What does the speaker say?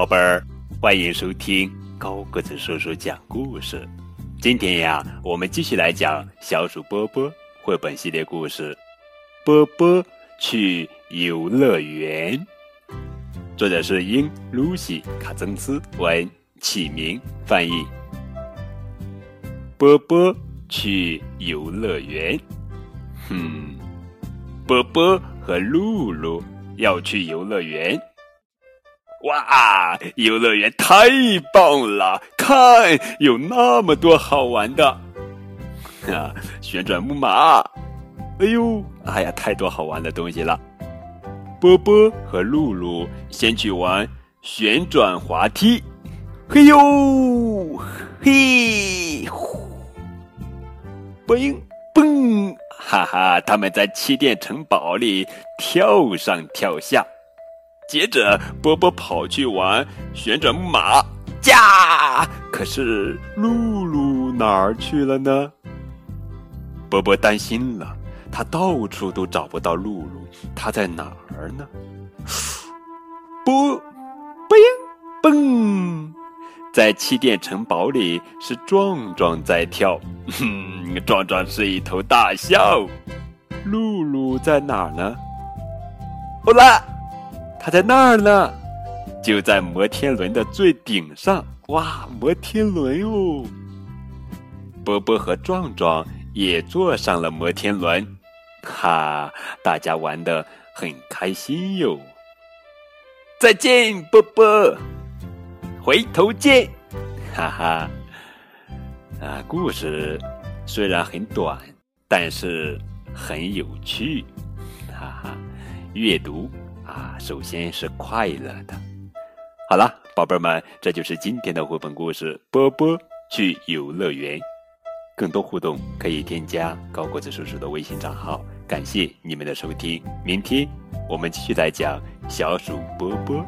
宝贝儿，欢迎收听高个子叔叔讲故事。今天呀，我们继续来讲小鼠波波绘本系列故事《波波去游乐园》。作者是英·露西·卡曾斯文，启明翻译。波波去游乐园。哼，波波和露露要去游乐园。哇，游乐园太棒了！看，有那么多好玩的，啊，旋转木马，哎呦，哎呀，太多好玩的东西了。波波和露露先去玩旋转滑梯，嘿呦，嘿，呼，嘣嘣，哈哈，他们在气垫城堡里跳上跳下。接着，波波跑去玩旋转木马，驾！可是露露哪儿去了呢？波波担心了，他到处都找不到露露，她在哪儿呢？波，嘣嘣，在气垫城堡里是壮壮在跳，哼，壮壮是一头大象。露露在哪儿呢？好了。他在那儿呢，就在摩天轮的最顶上。哇，摩天轮哦！波波和壮壮也坐上了摩天轮，哈，大家玩的很开心哟。再见，波波，回头见，哈哈。啊，故事虽然很短，但是很有趣，哈哈。阅读。啊，首先是快乐的。好了，宝贝儿们，这就是今天的绘本故事《波波去游乐园》。更多互动可以添加高个子叔叔的微信账号。感谢你们的收听，明天我们继续来讲小鼠波波。